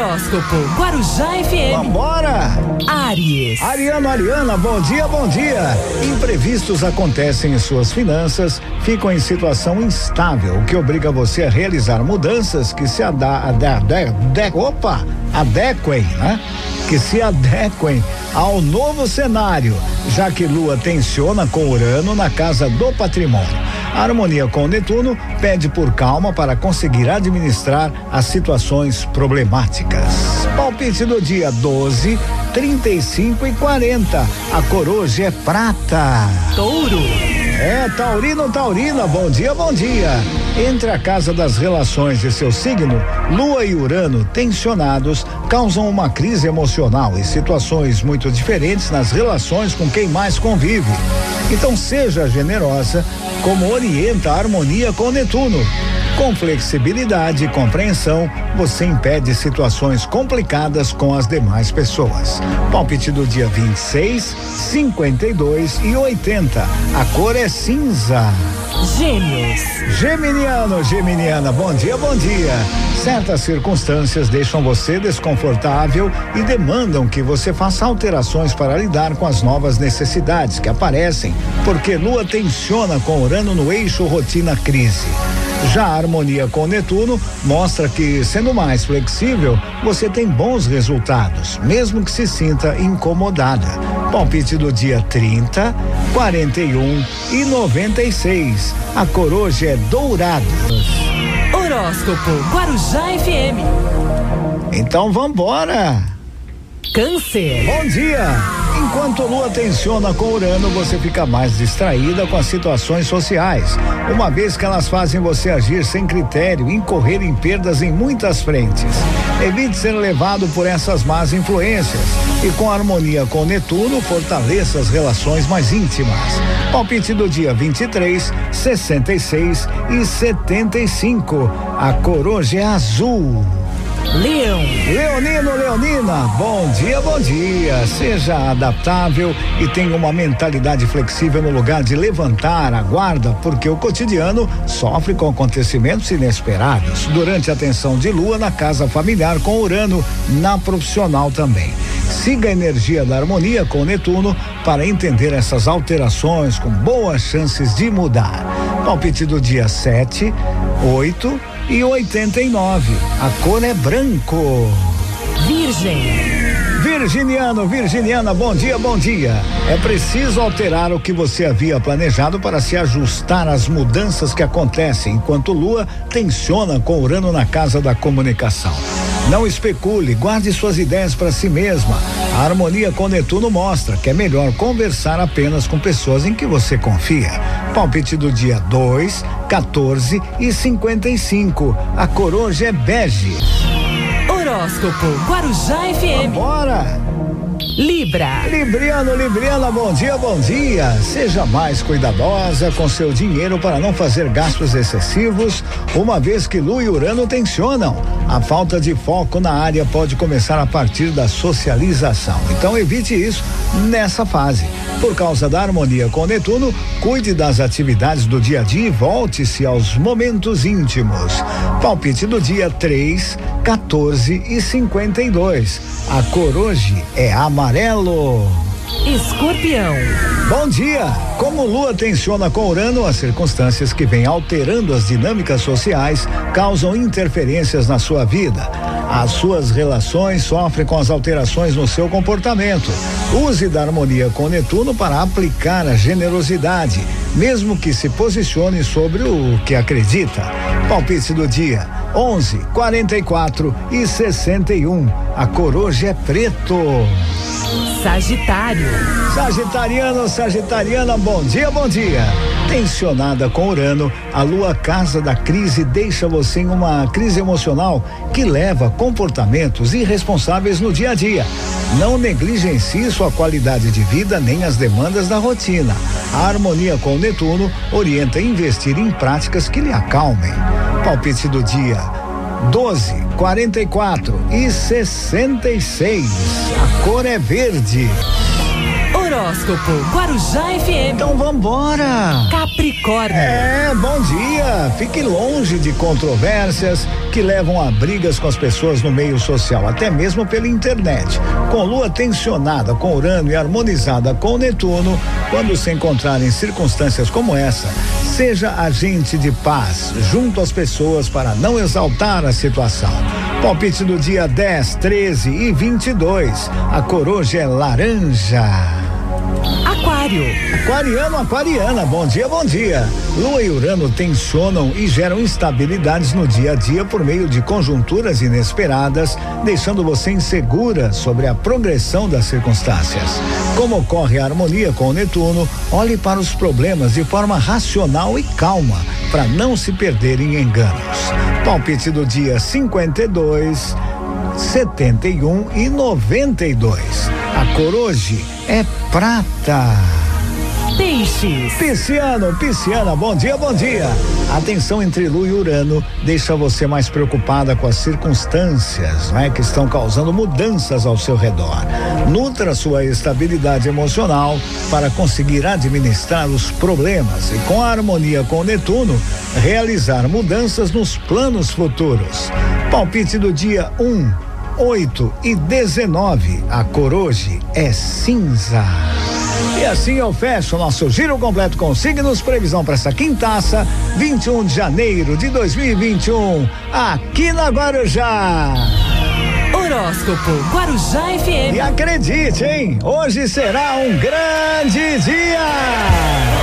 Horóscopo Guarujá FM. Vambora! Aries. Ariano, Ariana, bom dia, bom dia. Imprevistos acontecem em suas finanças, ficam em situação instável, o que obriga você a realizar mudanças que se ada, ada, ada, opa, adequem, né? Que se adequem ao novo cenário, já que Lua tensiona com Urano na casa do patrimônio. Harmonia com Netuno pede por calma para conseguir administrar as situações problemáticas. Palpite do dia 12, 35 e 40. A coroa é prata. Touro. Taurino, Taurina, bom dia, bom dia. Entre a casa das relações e seu signo, Lua e Urano, tensionados, causam uma crise emocional e situações muito diferentes nas relações com quem mais convive. Então seja generosa, como orienta a harmonia com Netuno. Com flexibilidade e compreensão, você impede situações complicadas com as demais pessoas. Palpite do dia 26, 52 e 80. A cor é cinza. Gêmeos. Geminiano, Geminiana, bom dia, bom dia. Certas circunstâncias deixam você desconfortável e demandam que você faça alterações para lidar com as novas necessidades que aparecem, porque Lua tensiona com Urano no eixo rotina crise. Já a harmonia com Netuno mostra que, sendo mais flexível, você tem bons resultados, mesmo que se sinta incomodada. Palpite do dia 30, 41 e 96. A coroa é dourada. Horóscopo Guarujá FM. Então vambora! Câncer. Bom dia! Enquanto Lua tensiona com Urano, você fica mais distraída com as situações sociais, uma vez que elas fazem você agir sem critério e incorrer em perdas em muitas frentes. Evite ser levado por essas más influências e com harmonia com Netuno, fortaleça as relações mais íntimas. Palpite do dia 23, 66 e 75. A coroa é azul. Leão. Leonino, Leonina, bom dia, bom dia. Seja adaptável e tenha uma mentalidade flexível no lugar de levantar a guarda, porque o cotidiano sofre com acontecimentos inesperados. Durante a tensão de lua na casa familiar com Urano, na profissional também. Siga a energia da harmonia com Netuno para entender essas alterações com boas chances de mudar. Palpite do dia 7, 8 e 89. A cor é branco. Virgem. Virginiano, Virginiana, bom dia, bom dia. É preciso alterar o que você havia planejado para se ajustar às mudanças que acontecem enquanto Lua tensiona com Urano na casa da comunicação. Não especule, guarde suas ideias para si mesma. A harmonia com Netuno mostra que é melhor conversar apenas com pessoas em que você confia. Palpite do dia 2, 14 e 55. A coroa é bege. Horóscopo Guarujá FM. Bora! Libra. Libriano, Libriana, bom dia, bom dia. Seja mais cuidadosa com seu dinheiro para não fazer gastos excessivos, uma vez que Lu e Urano tensionam. A falta de foco na área pode começar a partir da socialização. Então evite isso nessa fase. Por causa da harmonia com Netuno, cuide das atividades do dia a dia e volte-se aos momentos íntimos. Palpite do dia 3, 14 e 52. A cor hoje é amarelo. Escorpião. Bom dia! Como Lua tensiona com Urano, as circunstâncias que vêm alterando as dinâmicas sociais causam interferências na sua vida. As suas relações sofrem com as alterações no seu comportamento. Use da harmonia com Netuno para aplicar a generosidade, mesmo que se posicione sobre o que acredita. Palpite do dia: 11, 44 e 61. A coroa é preto. Sagitário. Sagitariano, Sagitariana, bom dia, bom dia. Tensionada com Urano, a lua casa da crise deixa você em uma crise emocional que leva a comportamentos irresponsáveis no dia a dia. Não negligencie sua qualidade de vida nem as demandas da rotina. A harmonia com Netuno orienta a investir em práticas que lhe acalmem. Palpite do dia: 12, 44 e 66. A cor é verde. Horóscopo Guarujá FM. Então vambora! Capricórnio. É, bom dia. Fique longe de controvérsias que levam a brigas com as pessoas no meio social, até mesmo pela internet. Com lua tensionada com Urano e harmonizada com Netuno, quando se encontrar em circunstâncias como essa, seja agente de paz junto às pessoas para não exaltar a situação. Palpite do dia 10, 13 e 22. A coroa é laranja. Aquário. Aquariano, aquariana, bom dia, bom dia. Lua e Urano tensionam e geram instabilidades no dia a dia por meio de conjunturas inesperadas, deixando você insegura sobre a progressão das circunstâncias. Como ocorre a harmonia com o Netuno, olhe para os problemas de forma racional e calma, para não se perder em enganos. Palpite do dia 52, 71 e 92. A cor hoje é prata. Peixes. Pisciano, Pisciana, bom dia, bom dia. A tensão entre Lua e Urano deixa você mais preocupada com as circunstâncias, né, que estão causando mudanças ao seu redor. Nutra sua estabilidade emocional para conseguir administrar os problemas e com a harmonia com Netuno, realizar mudanças nos planos futuros. Palpite do dia 1, um, 8 e 19. A cor hoje é cinza. E assim eu fecho o nosso giro completo com signos, previsão para essa quintaça, 21 de janeiro de 2021, aqui na Guarujá. Horóscopo Guarujá FM. E acredite, hein? Hoje será um grande dia.